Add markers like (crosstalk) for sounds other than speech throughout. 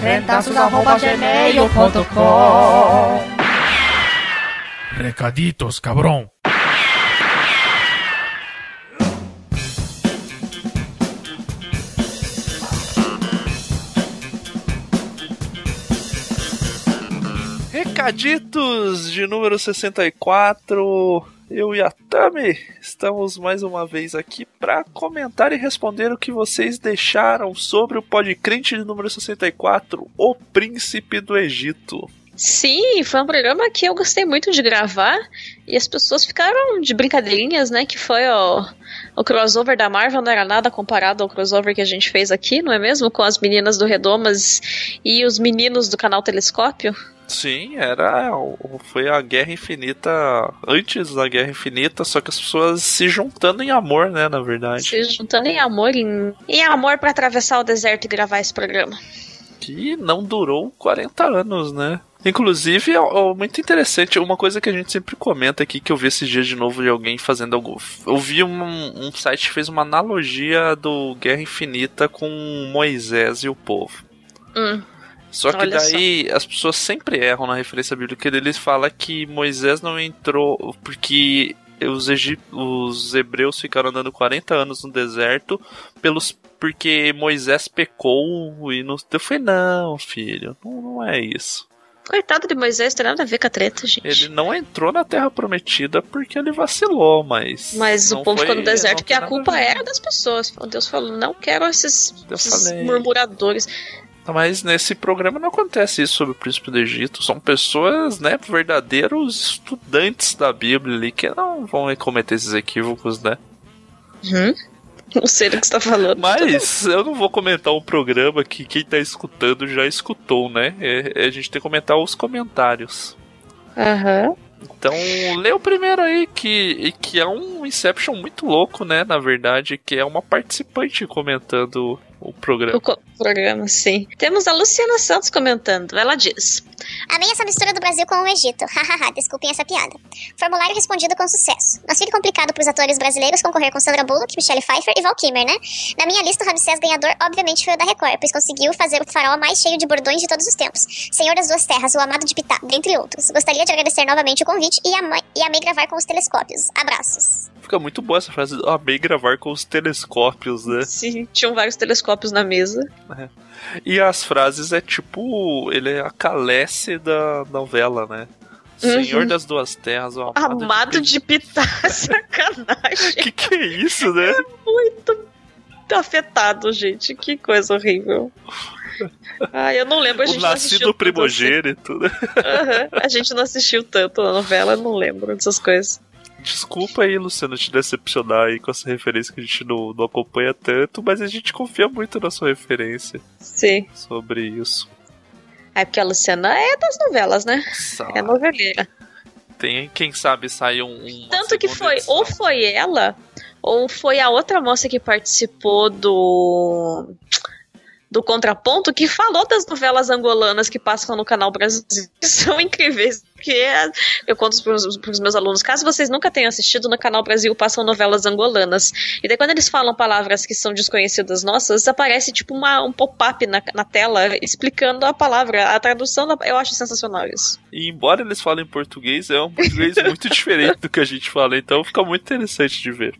rentazos.gmail.com Recaditos, cabrão. Recaditos de número 64. Eu e a Tami estamos mais uma vez aqui para comentar e responder o que vocês deixaram sobre o podcrente de número 64, O Príncipe do Egito. Sim, foi um programa que eu gostei muito de gravar e as pessoas ficaram de brincadeirinhas, né? Que foi o, o crossover da Marvel, não era nada comparado ao crossover que a gente fez aqui, não é mesmo? Com as meninas do Redomas e os meninos do canal Telescópio. Sim, era. Foi a Guerra Infinita antes da Guerra Infinita, só que as pessoas se juntando em amor, né, na verdade. Se juntando em amor, em, em amor para atravessar o deserto e gravar esse programa. Que não durou 40 anos, né? Inclusive, é, é muito interessante, uma coisa que a gente sempre comenta aqui, que eu vi esses dias de novo de alguém fazendo algo. Eu vi um, um site que fez uma analogia do Guerra Infinita com Moisés e o povo. Hum. Só que Olha daí as pessoas sempre erram na referência bíblica. Eles falam que Moisés não entrou porque os, Egip... os hebreus ficaram andando 40 anos no deserto pelos porque Moisés pecou e não. Eu falei, não, filho, não, não é isso. Coitado de Moisés, tem nada a ver com a treta, gente. Ele não entrou na Terra Prometida porque ele vacilou, mas. Mas o povo ficou no deserto tem a culpa era das pessoas. Deus falou, não quero esses, esses murmuradores. Mas nesse programa não acontece isso sobre o príncipe do Egito. São pessoas, né, verdadeiros estudantes da Bíblia ali que não vão cometer esses equívocos, né? Uhum. (laughs) Não sei do que você tá falando. Mas eu não vou comentar um programa que quem tá escutando já escutou, né? É, é a gente tem que comentar os comentários. Aham. Então, lê o primeiro aí, que, que é um Inception muito louco, né? Na verdade, que é uma participante comentando o programa. O co- programa, sim. Temos a Luciana Santos comentando. Ela diz: Amei essa mistura do Brasil com o Egito. (laughs) Hahaha, desculpem essa piada. Formulário respondido com sucesso. Mas fica complicado pros atores brasileiros concorrer com Sandra Bullock, Michelle Pfeiffer e Val Kilmer, né? Na minha lista, o Ramsés ganhador obviamente foi o da Record, pois conseguiu fazer o farol mais cheio de bordões de todos os tempos. Senhor das Duas Terras, o Amado de Pitá, dentre outros. Gostaria de agradecer novamente o convite e, ama e amei gravar com os telescópios. Abraços. Fica muito boa essa frase. Amei gravar com os telescópios, né? Sim, tinham vários telescópios na mesa. E as frases é tipo. Ele é a Calesse da novela, né? Uhum. Senhor das Duas Terras, o amado, Amado de Pitá, (laughs) sacanagem. Que que é isso, né? Muito afetado, gente. Que coisa horrível. Ai, eu não lembro, a o gente assistiu nascido tanto primogênito, né? assim. Aham, A gente não assistiu tanto a novela, eu não lembro dessas coisas. Desculpa aí, Luciano, te decepcionar aí com essa referência que a gente não, não acompanha tanto, mas a gente confia muito na sua referência Sim. sobre isso. É porque a Luciana é das novelas, né? Sa- É noveleira. Tem, quem sabe, sai um. Tanto que foi, edição. ou foi ela, ou foi a outra moça que participou do. Do Contraponto, que falou das novelas angolanas que passam no canal que (laughs) são incríveis. Porque eu conto pros, pros meus alunos, caso vocês nunca tenham assistido, no canal Brasil passam novelas angolanas. E daí quando eles falam palavras que são desconhecidas nossas, aparece tipo uma, um pop-up na, na tela explicando a palavra. A tradução da- eu acho sensacional isso. E embora eles falem português, é um português muito (laughs) diferente do que a gente fala, então fica muito interessante de ver.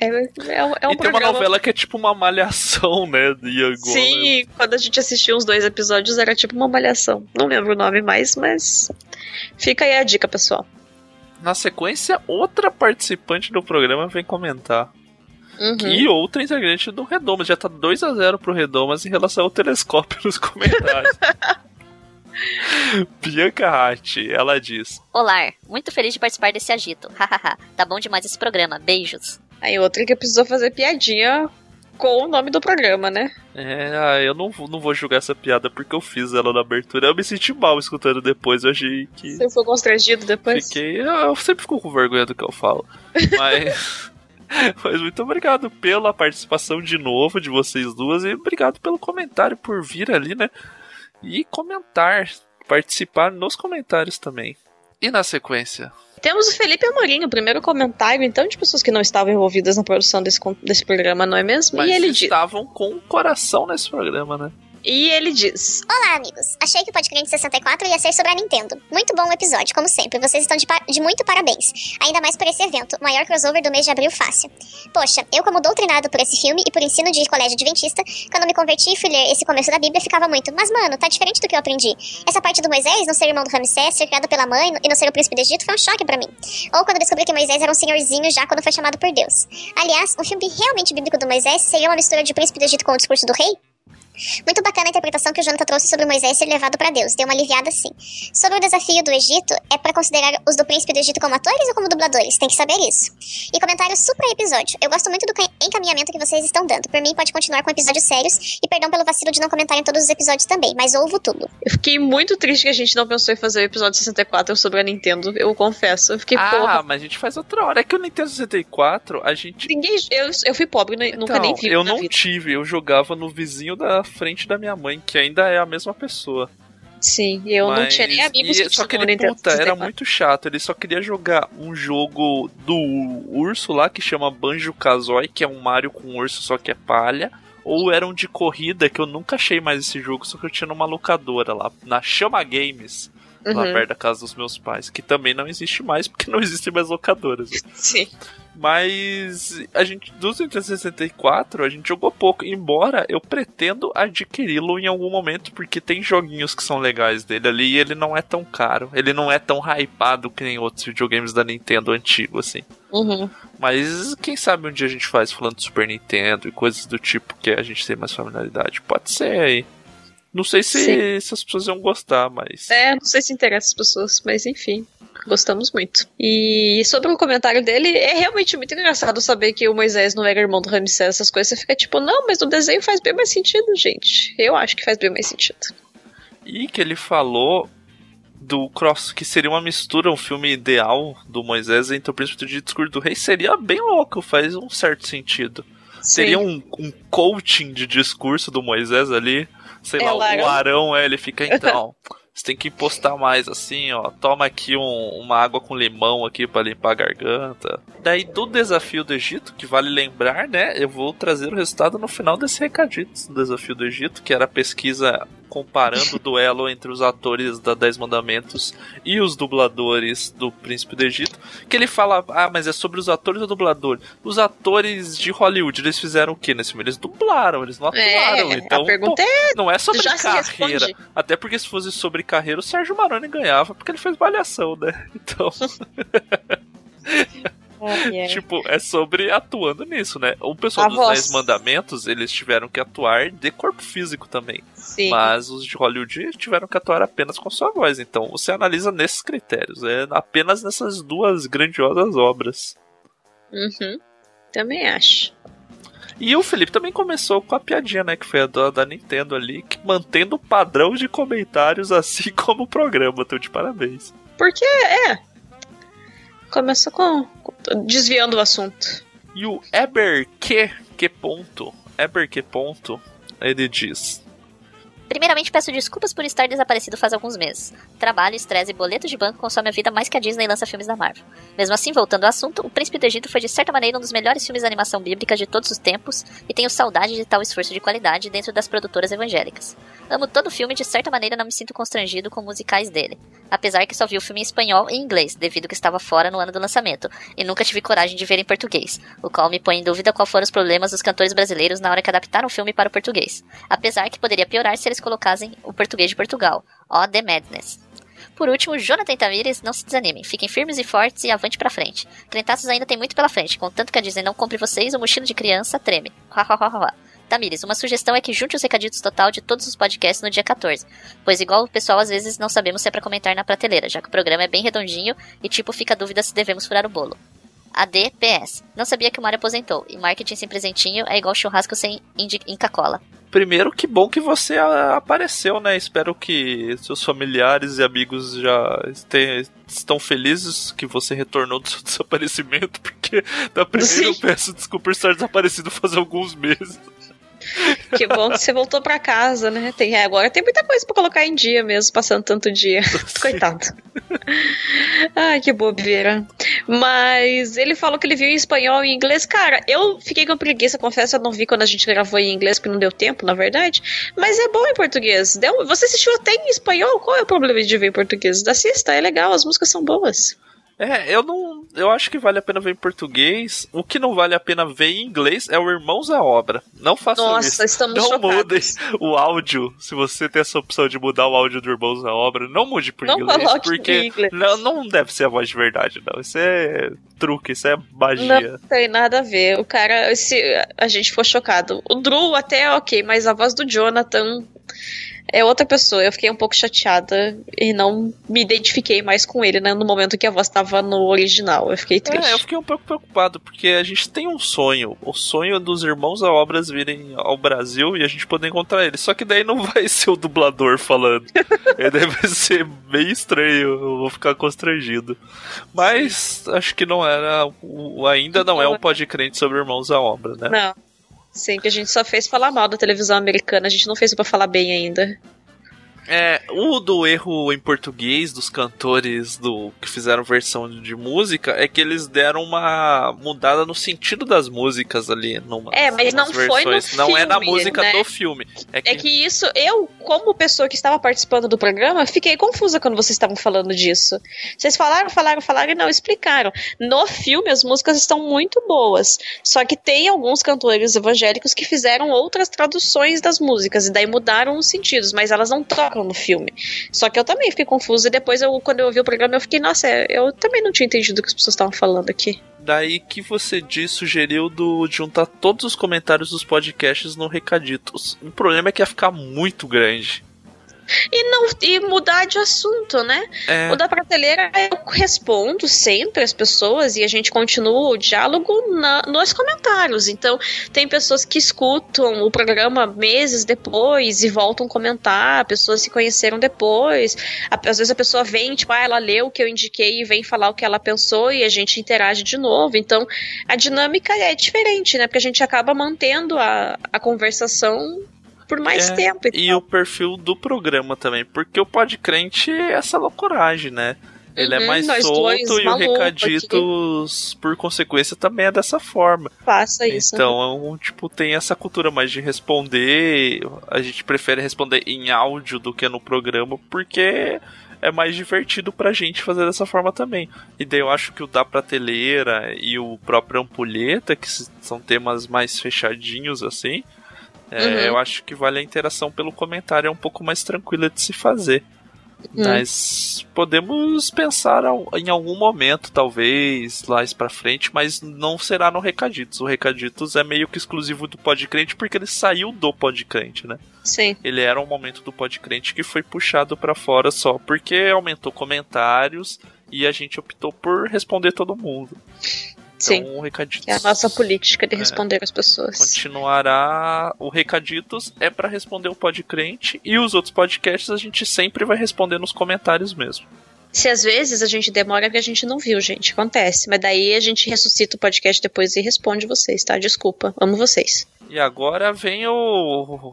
É, é, um- é um e tem uma programa novela que é tipo uma malhação, né? De Angola. Sim, quando a gente assistiu os dois episódios era tipo uma malhação. Não lembro o nome mais, mas fica aí a dica, pessoal. Na sequência, outra participante do programa vem comentar. Uhum. E outra integrante do Redomas. Já tá 2 a 0 pro Redomas em relação ao telescópio nos comentários. (laughs) Bianca Ratti, ela diz: Olá, muito feliz de participar desse agito. (laughs) Hahaha, tá bom demais esse programa. Beijos. Aí outra que precisou fazer piadinha com o nome do programa, né? É, ah, eu não, não vou julgar essa piada porque eu fiz ela na abertura. Eu me senti mal escutando depois. Eu achei que. Você foi constrangido depois? Fiquei. Eu sempre fico com vergonha do que eu falo. (laughs) Mas. Mas muito obrigado pela participação de novo de vocês duas e obrigado pelo comentário por vir ali, né? E comentar, participar nos comentários também. E na sequência? Temos o Felipe Amorim, o primeiro comentário, então, de pessoas que não estavam envolvidas na produção desse, desse programa, não é mesmo? Mas e ele estavam diz... com o coração nesse programa, né? E ele diz: Olá, amigos. Achei que o Podcast 64 ia ser sobre a Nintendo. Muito bom o episódio, como sempre. Vocês estão de, de, muito parabéns. Ainda mais por esse evento, o maior crossover do mês de abril fácil. Poxa, eu, como doutrinado por esse filme e por ensino de colégio adventista, quando me converti e fui ler esse começo da Bíblia, ficava muito. Mas, mano, tá diferente do que eu aprendi. Essa parte do Moisés não ser irmão do Ramsés, ser criado pela mãe e não ser o príncipe do Egito foi um choque para mim. Ou quando descobri que Moisés era um senhorzinho já quando foi chamado por Deus. Aliás, um filme realmente bíblico do Moisés seria uma mistura de príncipe do Egito com o discurso do rei? Muito bacana a interpretação que o Jonathan trouxe sobre Moisés ser levado para Deus. Deu uma aliviada sim. Sobre o desafio do Egito, é para considerar os do príncipe do Egito como atores ou como dubladores? Tem que saber isso. E comentário super episódio. Eu gosto muito do encaminhamento que vocês estão dando. Por mim, pode continuar com episódios sérios. E perdão pelo vacilo de não comentar em todos os episódios também, mas ouvo tudo. Eu fiquei muito triste que a gente não pensou em fazer o episódio 64 sobre a Nintendo. Eu confesso. Eu fiquei, ah, porra. mas a gente faz outra hora. É que o Nintendo 64, a gente. Ninguém. Eu, eu fui pobre, então, nunca nem vi. Eu não vida. tive. Eu jogava no vizinho da frente da minha mãe que ainda é a mesma pessoa. Sim, eu Mas, não tinha nem amigos que Só que ele, puta, era muito chato. Ele só queria jogar um jogo do urso lá, que chama Banjo Kazooie, que é um Mario com urso, só que é palha. Ou era um de corrida, que eu nunca achei mais esse jogo, só que eu tinha numa locadora lá, na Chama Games. Uhum. Lá perto da casa dos meus pais, que também não existe mais, porque não (laughs) existem mais locadoras. Sim. Mas a gente, do Nintendo 64, a gente jogou pouco. Embora eu pretendo adquiri-lo em algum momento, porque tem joguinhos que são legais dele ali e ele não é tão caro. Ele não é tão hypado que nem outros videogames da Nintendo antigo, assim. Uhum. Mas quem sabe um dia a gente faz falando de Super Nintendo e coisas do tipo que a gente tem mais familiaridade. Pode ser aí. Não sei se, se as pessoas iam gostar, mas. É, não sei se interessa as pessoas, mas enfim. Gostamos muito. E sobre o comentário dele, é realmente muito engraçado saber que o Moisés não era irmão do Ramsés, essas coisas. Você fica tipo, não, mas no desenho faz bem mais sentido, gente. Eu acho que faz bem mais sentido. E que ele falou do Cross, que seria uma mistura, um filme ideal do Moisés entre o Príncipe de Discurso do Rei, seria bem louco, faz um certo sentido. Sim. Seria um, um coaching de discurso do Moisés ali. Sei é, lá, o Arão, é, ele fica (laughs) então. Você tem que postar mais assim, ó. Toma aqui um, uma água com limão aqui para limpar a garganta. Daí do desafio do Egito, que vale lembrar, né? Eu vou trazer o resultado no final desse recadito do desafio do Egito, que era a pesquisa comparando o duelo entre os atores da Dez Mandamentos e os dubladores do Príncipe do Egito, que ele fala, ah, mas é sobre os atores ou dubladores? Os atores de Hollywood, eles fizeram o que nesse filme? Eles dublaram, eles não é, atuaram. É, então, pô, é, não é sobre carreira. Até porque se fosse sobre carreira, o Sérgio Maroni ganhava, porque ele fez balhação, né? Então... (laughs) Tipo, é sobre atuando nisso, né? O pessoal a dos voz. Dez Mandamentos, eles tiveram que atuar de corpo físico também. Sim. Mas os de Hollywood tiveram que atuar apenas com sua voz. Então você analisa nesses critérios. É apenas nessas duas grandiosas obras. Uhum. Também acho. E o Felipe também começou com a piadinha, né? Que foi a da, da Nintendo ali, que, mantendo o padrão de comentários, (laughs) assim como o programa. Tô de parabéns. Porque, é, Começa com. desviando o assunto. E o Eber que, que ponto? Eber que ponto? Ele diz: Primeiramente, peço desculpas por estar desaparecido faz alguns meses. Trabalho, estresse e boletos de banco consomem a vida mais que a Disney lança filmes da Marvel. Mesmo assim, voltando ao assunto, O Príncipe do Egito foi de certa maneira um dos melhores filmes de animação bíblica de todos os tempos e tenho saudade de tal esforço de qualidade dentro das produtoras evangélicas. Amo todo o filme e de certa maneira não me sinto constrangido com musicais dele. Apesar que só vi o filme em espanhol e inglês, devido que estava fora no ano do lançamento, e nunca tive coragem de ver em português, o qual me põe em dúvida qual foram os problemas dos cantores brasileiros na hora que adaptaram o filme para o português. Apesar que poderia piorar se eles eles colocassem o português de Portugal. Ó, The Madness. Por último, Jonathan Tamires, não se desanimem, fiquem firmes e fortes e avante pra frente. Crentaços ainda tem muito pela frente, contanto que a Disney não compre vocês, o mochilo de criança treme. Tamires, uma sugestão é que junte os recaditos total de todos os podcasts no dia 14, pois igual o pessoal às vezes não sabemos se é pra comentar na prateleira, já que o programa é bem redondinho e tipo fica a dúvida se devemos furar o bolo. ADPS. Não sabia que o Mario aposentou. E marketing sem presentinho é igual churrasco sem Inca-Cola. Primeiro, que bom que você apareceu, né? Espero que seus familiares e amigos já estão felizes que você retornou do seu (laughs) desaparecimento, porque da primeira eu peço desculpa por estar desaparecido faz alguns meses. Que bom que você voltou para casa, né? Tem, é, agora tem muita coisa para colocar em dia mesmo, passando tanto dia. (laughs) Coitado. Ai, que bobeira. Mas ele falou que ele viu em espanhol e em inglês. Cara, eu fiquei com preguiça, confesso, eu não vi quando a gente gravou em inglês, porque não deu tempo, na verdade. Mas é bom em português. Deu, você assistiu até em espanhol? Qual é o problema de ver em português? Assista, é legal, as músicas são boas. É, eu não. Eu acho que vale a pena ver em português. O que não vale a pena ver em inglês é o Irmãos à Obra. Não façam Nossa, isso. estamos não chocados. mudem o áudio. Se você tem essa opção de mudar o áudio do Irmãos à Obra, não mude por Não inglês. Porque em inglês. Não, não deve ser a voz de verdade, não. Isso é truque, isso é magia. Não tem nada a ver. O cara, se a gente for chocado. O Drew até é ok, mas a voz do Jonathan é outra pessoa. Eu fiquei um pouco chateada e não me identifiquei mais com ele, né? No momento que a voz estava no original. Eu fiquei triste. É, eu fiquei um pouco preocupado, porque a gente tem um sonho. O sonho dos irmãos a obras virem ao Brasil e a gente poder encontrar eles. Só que daí não (laughs) vai ser o dublador falando. e daí vai ser meio estranho. Eu vou ficar constrangido. Mas acho que não era. O, ainda não é um podcrente sobre irmãos à obra, né? Não. Sim, que a gente só fez falar mal da televisão americana, a gente não fez pra falar bem ainda. É, o do erro em português dos cantores do que fizeram versão de música é que eles deram uma mudada no sentido das músicas ali. Numa, É, mas não foi no Não é na filme, música né? do filme. É que, É que isso, eu, como pessoa que estava participando do programa, fiquei confusa quando vocês estavam falando disso. Vocês falaram, falaram, falaram e não explicaram. No filme, as músicas estão muito boas. Só que tem alguns cantores evangélicos que fizeram outras traduções das músicas e daí mudaram os sentidos, mas elas não tocam no filme. Só que eu também fiquei confusa e depois, eu, quando eu ouvi o programa, eu fiquei, nossa, eu também não tinha entendido o que as pessoas estavam falando aqui. Daí que você disse, sugeriu do, de juntar todos os comentários dos podcasts no Recaditos. O problema é que ia ficar muito grande. E, não, e mudar de assunto, né? É, O da prateleira eu respondo sempre as pessoas e a gente continua o diálogo na- nos comentários. Então, tem pessoas que escutam o programa meses depois e voltam comentar, pessoas se conheceram depois. A- Às vezes a pessoa vem, tipo, ah, ela leu o que eu indiquei e vem falar o que ela pensou e a gente interage de novo. Então, a dinâmica é diferente, né? Porque a gente acaba mantendo a, a conversação por mais É, tempo. E o perfil do programa também, porque o podcrente é essa loucuragem, né? Ele é Uhum, mais solto e o Recaditos, por consequência, também é dessa forma. Faça isso. né? Então, é um, tipo, tem essa cultura mais de responder. A gente prefere responder em áudio do que no programa, porque é mais divertido pra gente fazer dessa forma também. E daí eu acho que o da prateleira e o próprio ampulheta, que são temas mais fechadinhos assim, é, Uhum. eu acho que vale a interação pelo comentário, é um pouco mais tranquila de se fazer. Hum. Mas podemos pensar em algum momento, talvez, lá pra frente, mas não será no Recaditos. O Recaditos é meio que exclusivo do Podcrente porque ele saiu do Podcrente, né? Sim. Ele era um momento do Podcrente que foi puxado pra fora só porque aumentou comentários e a gente optou por responder todo mundo. Sim. Então, o Recaditos Que é a nossa política de É. responder as pessoas. continuará. O Recaditos é pra responder o Podcrente e os outros podcasts a gente sempre vai responder nos comentários mesmo. Se às vezes a gente demora porque a gente não viu, gente. Acontece. Mas daí a gente ressuscita o podcast depois e responde vocês, tá? Desculpa. Amo vocês. E agora vem o.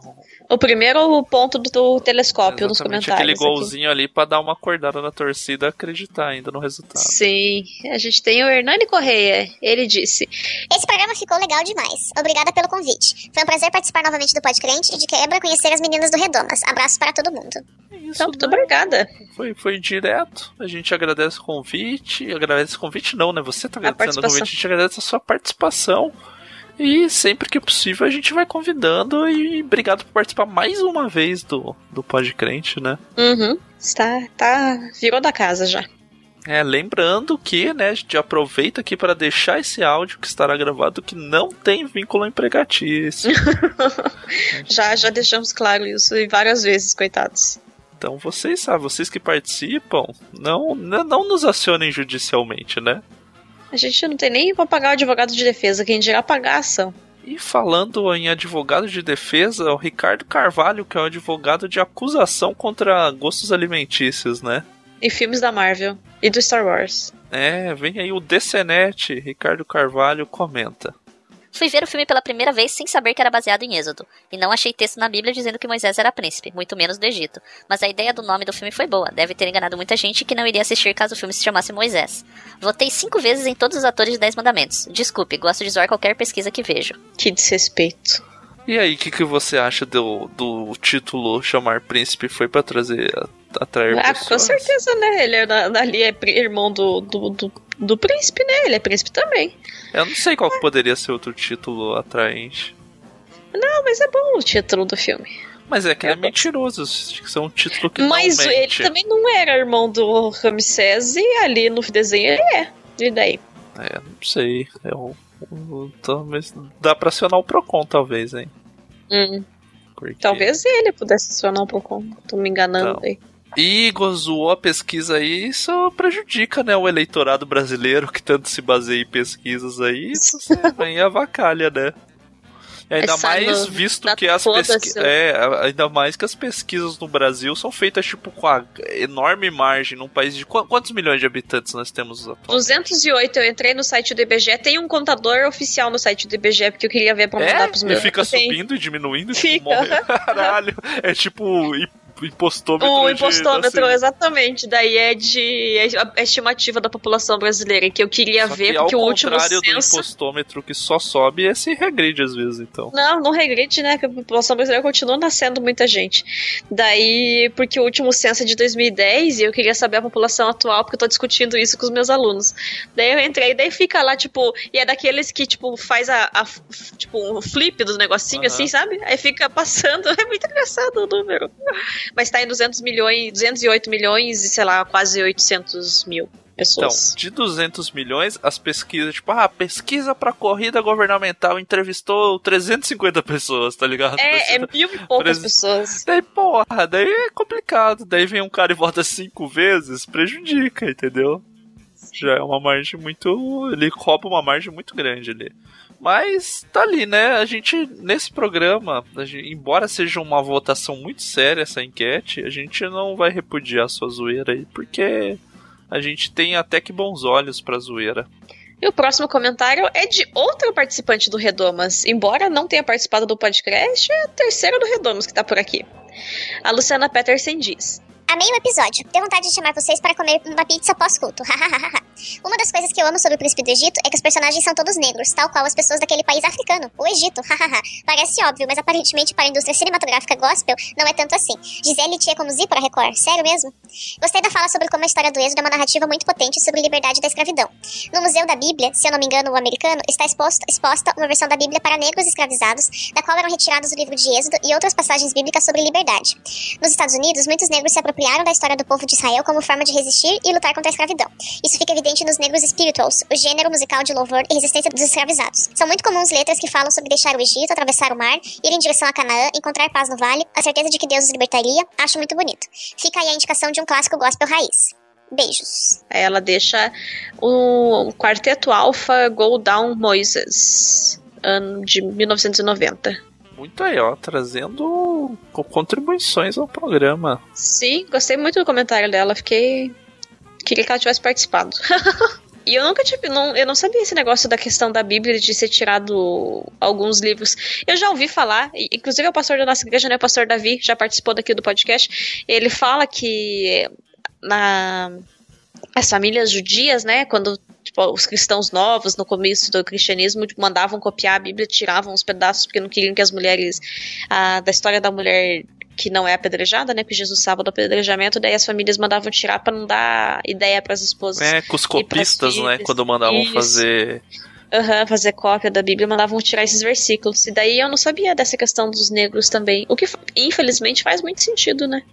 O primeiro ponto do, do telescópio nos Exatamente comentários. aquele aqui. golzinho ali pra dar uma acordada na torcida acreditar ainda no resultado. Sim. A gente tem o Hernani Correia. Ele disse: Esse programa ficou legal demais. Obrigada pelo convite. Foi um prazer participar novamente do Podcrente e de quebra conhecer as meninas do Redomas. Abraços para todo mundo. É isso, Então, muito né? obrigada. Foi, foi direto. A gente agradece o convite. Agradece o convite, não, né? Você tá agradecendo o convite, a gente agradece a sua participação. E sempre que possível a gente vai convidando. E obrigado por participar mais uma vez do, do Podcrente, né? Uhum. Está, tá, virou da casa já. É, lembrando que, né, a gente aproveita aqui para deixar esse áudio que estará gravado que não tem vínculo empregatício. (laughs) Já, já deixamos claro isso e várias vezes, coitados. Então vocês sabem, vocês que participam, não, não, nos acionem judicialmente, né? A gente não tem nem pra pagar o advogado de defesa, quem dirá pagar a ação. E falando em advogado de defesa, o Ricardo Carvalho, que é um advogado de acusação contra gostos alimentícios, né? E filmes da Marvel e do Star Wars. É, vem aí o DCNet, Ricardo Carvalho comenta. Fui ver o filme pela primeira vez sem saber que era baseado em Êxodo, e não achei texto na Bíblia dizendo que Moisés era príncipe, muito menos do Egito. Mas a ideia do nome do filme foi boa, deve ter enganado muita gente que não iria assistir caso o filme se chamasse Moisés. Votei cinco vezes em todos os atores de Dez Mandamentos. Desculpe, gosto de zoar qualquer pesquisa que vejo. Que desrespeito. E aí, o que, que você acha do, do título chamar príncipe? Foi para trazer, atrair ah, pessoas? com certeza, né? Ele é, ali é irmão do, do, do, do príncipe, né? Ele é príncipe também. Eu não sei qual poderia ser outro título atraente. Não, mas é bom o título do filme. Mas é que é, é mentiroso, isso é um título que Mas não ele também não era irmão do Ramsés e ali no desenho ele é. E daí? É, não sei. É um, um, talvez dá pra acionar o Procon, talvez, hein? Hum. Porque... Talvez ele pudesse acionar o Procon. Tô me enganando então. aí. E zoou a pesquisa aí, isso prejudica, né, o eleitorado brasileiro que tanto se baseia em pesquisas aí, você vem avacalha, né? Ainda Essa mais visto que as pesquisas. É, ainda mais que as pesquisas no Brasil são feitas, tipo, com a enorme margem num país de. Quantos milhões de habitantes nós temos atualmente? 208. Eu entrei no site do IBGE. Tem um contador oficial no site do IBGE, porque eu queria ver pra mandar é? pros meus. E fica subindo e diminuindo? Fica. Tipo, (laughs) Caralho. É tipo impostômetro. O impostômetro, de, assim. exatamente. Daí é de é estimativa da população brasileira, que eu queria Só ver, que porque o último censo... do impostômetro que só sobe, esse regride às vezes, então. Não, não regride, né? Porque a população brasileira continua nascendo muita gente. Daí, porque o último censo é de 2010 e eu queria saber a população atual, porque eu tô discutindo isso com os meus alunos. Daí eu entrei, daí fica lá, tipo, e é daqueles que, tipo, faz a, a tipo, um flip dos negocinhos, uhum. assim, sabe? Aí fica passando, (laughs) é muito engraçado o número mas está em 200 milhões, 208 milhões e, sei lá, quase 800 mil pessoas. Então, de 200 milhões, as pesquisas, tipo, ah, pesquisa pra corrida governamental entrevistou 350 pessoas, tá ligado? É, é mil e poucas pessoas. Daí, porra, daí é complicado. Daí vem um cara e vota cinco vezes, prejudica, entendeu? Já é uma margem muito. Ele rouba uma margem muito grande ali. Mas tá ali, né? A gente, nesse programa, gente, embora seja uma votação muito séria essa enquete, a gente não vai repudiar a sua zoeira aí, porque a gente tem até que bons olhos pra zoeira. E o próximo comentário é de outro participante do Redomas. Embora não tenha participado do podcast, é a terceira do Redomas que tá por aqui. A Luciana Peterson diz: Amei o episódio. Deu vontade de chamar vocês para comer uma pizza pós-culto. (laughs) uma das coisas que eu amo sobre o príncipe do Egito é que os personagens são todos negros, tal qual as pessoas daquele país africano, o Egito. (laughs) Parece óbvio, mas aparentemente para a indústria cinematográfica gospel não é tanto assim. Gisele Tia como Z para Record, sério mesmo? Gostei da fala sobre como a história do êxodo é uma narrativa muito potente sobre liberdade da escravidão. No Museu da Bíblia, se eu não me engano, o americano, está exposto, exposta uma versão da Bíblia para negros escravizados, da qual eram retirados o livro de Êxodo e outras passagens bíblicas sobre liberdade. Nos Estados Unidos, muitos negros se apropriaram apropriaram da história do povo de Israel como forma de resistir e lutar contra a escravidão. Isso fica evidente nos negros spirituals, o gênero musical de louvor e resistência dos escravizados. São muito comuns letras que falam sobre deixar o Egito, atravessar o mar, ir em direção a Canaã, encontrar paz no vale, a certeza de que Deus os libertaria. Acho muito bonito. Fica aí a indicação de um clássico gospel raiz. Beijos. Ela deixa o quarteto alfa Go Down Moises, ano de 1990 muito aí, ó, trazendo contribuições ao programa. Sim, gostei muito do comentário dela, fiquei. Queria que ela tivesse participado. (laughs) E eu nunca tive, não, eu não sabia esse negócio da questão da Bíblia de ser tirado alguns livros. Eu já ouvi falar, inclusive o pastor da nossa igreja, né, o pastor Davi, já participou daqui do podcast. Ele fala que na as famílias judias, né, quando tipo, os cristãos novos, no começo do cristianismo, tipo, mandavam copiar a Bíblia, tiravam os pedaços porque não queriam que as mulheres. A, da história da mulher que não é apedrejada, né? Porque Jesus sábado apedrejamento, daí as famílias mandavam tirar para não dar ideia para as esposas. É, com os copistas, né? Quando mandavam Isso. fazer. Uhum, fazer cópia da Bíblia, mandavam tirar esses versículos. E daí eu não sabia dessa questão dos negros também. O que, infelizmente, faz muito sentido, né?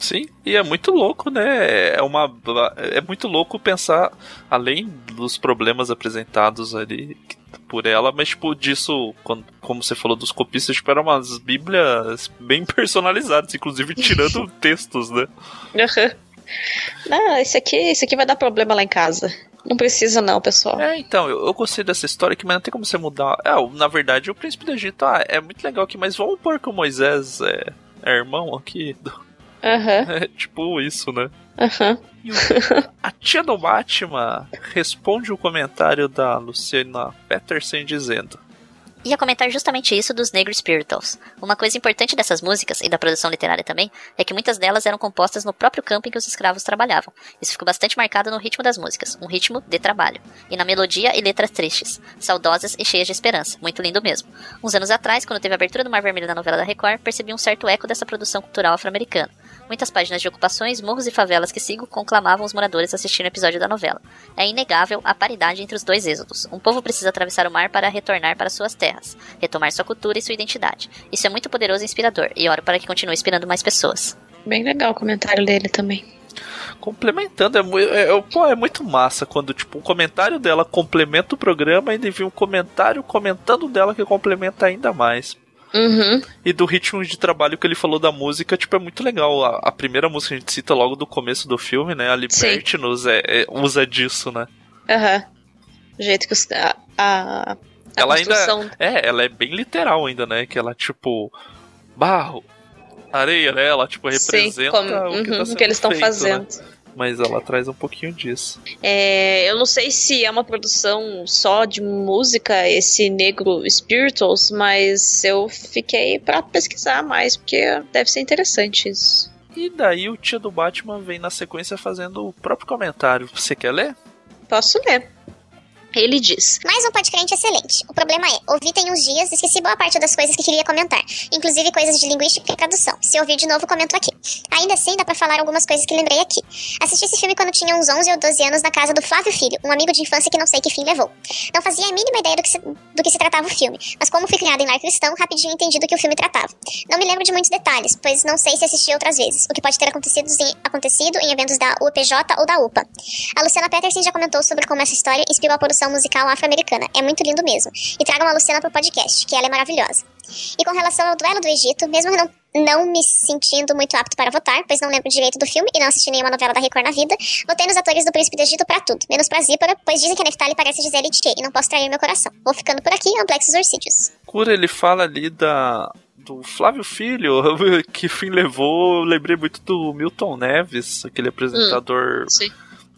Sim, e é muito louco, né? É, uma, é muito louco pensar, além dos problemas apresentados ali por ela, mas, tipo, disso, quando, como você falou dos copistas, tipo, eram umas bíblias bem (laughs) personalizadas, inclusive tirando (laughs) textos, né? Uhum. Não, esse aqui, esse aqui vai dar problema lá em casa. Não precisa não, pessoal. É, então, eu, eu gostei dessa história aqui, mas não tem como você mudar. É, na verdade, o príncipe do Egito ah, é muito legal aqui, mas vamos pôr que o Moisés é, é irmão aqui. Aham. (laughs) É tipo isso, né? Aham. E o- (laughs) a tia do Batman responde o comentário da Luciana Peterson dizendo: Ia comentar justamente isso dos Negro Spirituals. Uma coisa importante dessas músicas, e da produção literária também, é que muitas delas eram compostas no próprio campo em que os escravos trabalhavam. Isso ficou bastante marcado no ritmo das músicas, um ritmo de trabalho. E na melodia e letras tristes, saudosas e cheias de esperança. Muito lindo mesmo. Uns anos atrás, quando teve a abertura do Mar Vermelho na novela da Record, percebi um certo eco dessa produção cultural afro-americana. Muitas páginas de ocupações, morros e favelas que sigo conclamavam os moradores a assistir o episódio da novela. É inegável a paridade entre os dois êxodos. Um povo precisa atravessar o mar para retornar para suas terras, retomar sua cultura e sua identidade. Isso é muito poderoso e inspirador, e oro para que continue inspirando mais pessoas. Bem legal o comentário dele também. complementando, é, é, é- pô, é muito massa quando tipo um comentário dela complementa o programa e ainda vem um comentário comentando dela que complementa ainda mais. Uhum. E do ritmo de trabalho que ele falou da música, tipo, é muito legal. A, a primeira música que a gente cita logo do começo do filme, né? A Liberte-nos é, é- usa disso, né? Aham. O jeito que os, a, a, a ela construção... ainda. É, ela é bem literal ainda, né? Que ela, tipo. Barro, areia, né? Ela, tipo, Sim, representa como- o que, uhum, tá o sendo que eles estão feito, fazendo. Né? Mas ela traz um pouquinho disso. É, eu não sei se é uma produção só de música, esse Negro Spirituals, mas eu fiquei pra pesquisar mais, porque deve ser interessante isso. E daí o tio do Batman vem na sequência fazendo o próprio comentário. Você quer ler? Posso ler. Ele diz: Mais um podcast excelente. O problema é, ouvi tem uns dias e esqueci boa parte das coisas que queria comentar, inclusive coisas de linguística e tradução. Se ouvir de novo, comento aqui. Ainda assim, dá pra falar algumas coisas que lembrei aqui. Assisti esse filme quando tinha uns 11 ou 12 anos na casa do Flávio Filho, um amigo de infância que não sei que fim levou. Não fazia a mínima ideia do que se, do que se tratava o filme, mas como fui criada em lar cristão, rapidinho entendi do que o filme tratava. Não me lembro de muitos detalhes, pois não sei se assisti outras vezes, o que pode ter acontecido em, acontecido em eventos da UPJ ou da UPA. A Luciana Peterson já comentou sobre como essa história inspirou a produção musical afro-americana. É muito lindo mesmo. E tragam a Luciana pro podcast, que ela é maravilhosa. E com relação ao duelo do Egito, mesmo não, não me sentindo muito apto para votar, pois não lembro direito do filme e não assisti nenhuma novela da Record na vida, votei nos atores do Príncipe do Egito pra tudo, menos pra Zípora, pois dizem que a Neftali parece Gisele Thier e não posso trair meu coração. Vou ficando por aqui, Amplexos Orcídeos. Cura, ele fala ali da do Flávio Filho, (laughs) que fim levou, eu lembrei muito do Milton Neves, aquele apresentador Sim.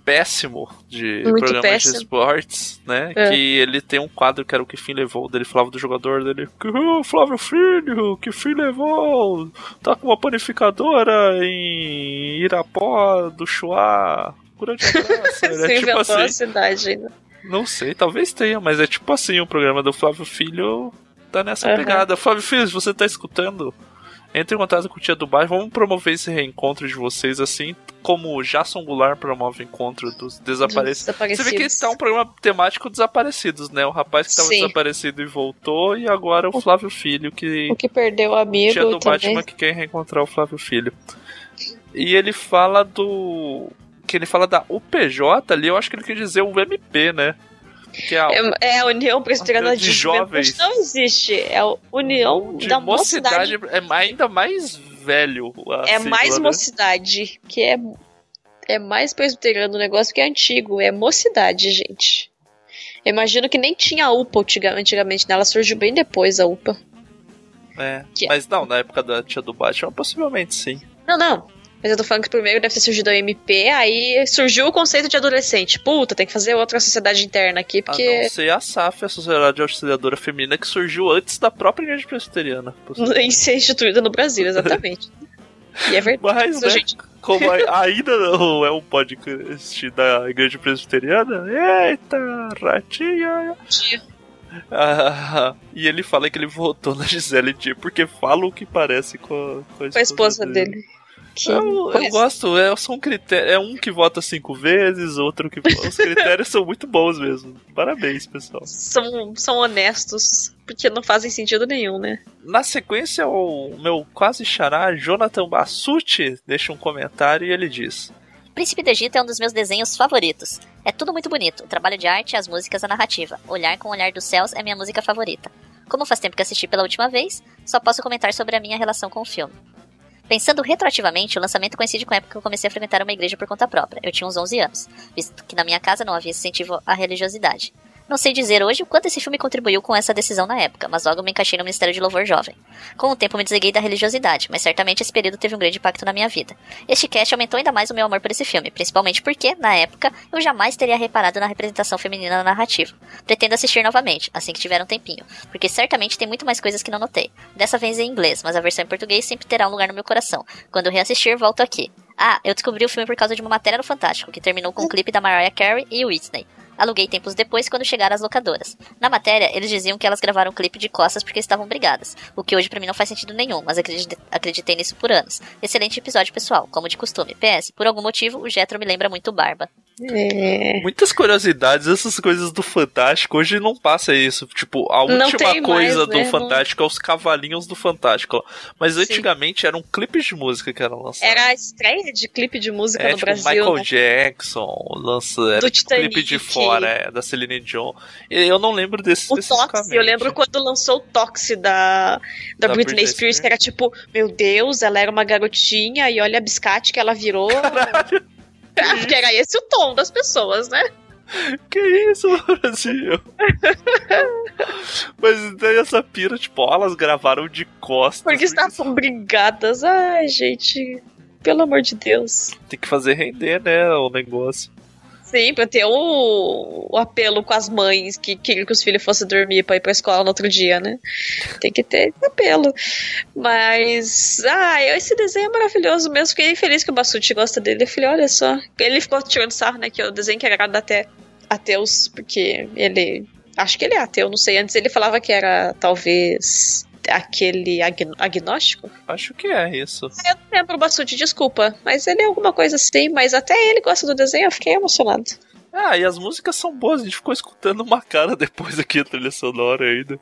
Péssimo de Muito programas péssimo. de esportes, né? É. Que ele tem um quadro que era o que fim levou, dele falava do jogador dele, "Ah, Flávio Filho, que fim levou? Tá com uma panificadora em Irapó do Chuá. Grande abraço. Você é (laughs) tipo a assim. cidade ainda. Não sei, talvez tenha, mas é tipo assim, o programa do Flávio Filho tá nessa Aham. pegada. Flávio Filho, você tá escutando, entre em contato com o Tia do Bairro, vamos promover esse reencontro de vocês, assim como o Jason Goulart promove o encontro dos desaparecidos. Desaparecidos. Você vê que tá um programa temático desaparecidos, né? O rapaz que tava Sim. desaparecido e voltou, e agora o Flávio Filho, que O que perdeu o amigo tia do também. Batman que quer reencontrar o Flávio Filho. E ele fala do. Que ele fala da UPJ ali, eu acho que ele quer dizer o MP, né? Que é a É, é a União Presbiteriana De de, jovens. Não existe. É a União de da mocidade. mocidade. É ainda mais velho. É sigla, mais né? mocidade. Que é, é mais presbiteriano o negócio que é antigo. É mocidade, gente. Eu imagino que nem tinha a UPA antiga- antigamente, né? Ela surgiu bem depois, a UPA. É. Que- Mas não, na época da tia do Batman, possivelmente sim. Não, não. Mas eu tô falando que primeiro deve ter surgido a MP, aí surgiu o conceito de adolescente. Puta, tem que fazer outra sociedade interna aqui, A porque não ser a SAF, a Sociedade Auxiliadora Feminina, que surgiu antes da própria Igreja Presbiteriana. (laughs) em ser instituída no Brasil, exatamente. (laughs) e é verdade. Mas, né, gente. como (laughs) a- ainda não é um podcast da Igreja Presbiteriana, eita, ratinha. Ah, e ele fala que ele votou na Gisele Thier porque fala o que parece com a, com a Com a esposa dele. Que Eu, eu coisa. gosto, é, são critérios. É um que vota cinco vezes, outro que. Os critérios (laughs) são muito bons mesmo. Parabéns, pessoal. São, são honestos, porque não fazem sentido nenhum, né? Na sequência, o meu quase xará, Jonathan Bassucci, deixa um comentário e ele diz: Príncipe do Egito é um dos meus desenhos favoritos. É tudo muito bonito. O trabalho de arte, as músicas, a narrativa. Olhar com o Olhar dos Céus é minha música favorita. Como faz tempo que assisti pela última vez, só posso comentar sobre a minha relação com o filme. Pensando retroativamente, o lançamento coincide com a época que eu comecei a frequentar uma igreja por conta própria. Eu tinha uns 11 anos, visto que na minha casa não havia incentivo à religiosidade. Não sei dizer hoje o quanto esse filme contribuiu com essa decisão na época, mas logo me encaixei no Ministério de Louvor Jovem. Com o tempo me desliguei da religiosidade, mas certamente esse período teve um grande impacto na minha vida. Este cast aumentou ainda mais o meu amor por esse filme, principalmente porque, na época, eu jamais teria reparado na representação feminina na narrativa. Pretendo assistir novamente, assim que tiver um tempinho, porque certamente tem muito mais coisas que não notei. Dessa vez em inglês, mas a versão em português sempre terá um lugar no meu coração. Quando eu reassistir, volto aqui. Ah, eu descobri o filme por causa de uma matéria no Fantástico, que terminou com um clipe da Mariah Carey e Whitney. Aluguei tempos depois quando chegaram as locadoras. Na matéria, eles diziam que elas gravaram o clipe de costas porque estavam brigadas, o que hoje para mim não faz sentido nenhum, mas acreditei, acreditei nisso por anos. Excelente episódio, pessoal, como de costume. PS, por algum motivo, o Jetro me lembra muito Barba. É. Muitas curiosidades, essas coisas do Fantástico, hoje não passa isso. Tipo, a última coisa mais, do né? Fantástico é os cavalinhos do Fantástico. Mas Sim. antigamente eram clipes de música que eram lançados. Era a estreia de clipe de música é, no tipo, Brasil. Michael né? Jackson lança, era Do tipo, clipe de fora, é, da Celine Dion. Eu não lembro desse O Toxi, eu lembro quando lançou o Toxi da, da, Da Britney, Britney Spears, Spears. que era tipo, meu Deus, ela era uma garotinha e olha a biscate que ela virou. (laughs) Porque era esse o tom das pessoas, né? Que isso, Brasil? Mas daí essa pira, tipo, ó, elas gravaram de costas. Porque estavam brigadas. Ai, gente, pelo amor de Deus. Tem que fazer render, né, o negócio. Sim, pra ter o, o apelo com as mães que queriam que os filhos fossem dormir pra ir pra escola no outro dia, né? Tem que ter apelo. Mas, ah, esse desenho é maravilhoso mesmo. Fiquei feliz que o Bassucci gosta dele. Eu falei, olha só. Ele ficou tirando sarro, né? Que o desenho que agrada até ateus, porque ele. Acho que ele é ateu, não sei. Antes ele falava que era talvez aquele agn- agnóstico. Acho que é isso. Eu não lembro o Bassucci, desculpa. Mas ele é alguma coisa assim. Mas até ele gosta do desenho, eu fiquei emocionado. Ah, e as músicas são boas, a gente ficou escutando uma cara (laughs) depois aqui a trilha sonora ainda.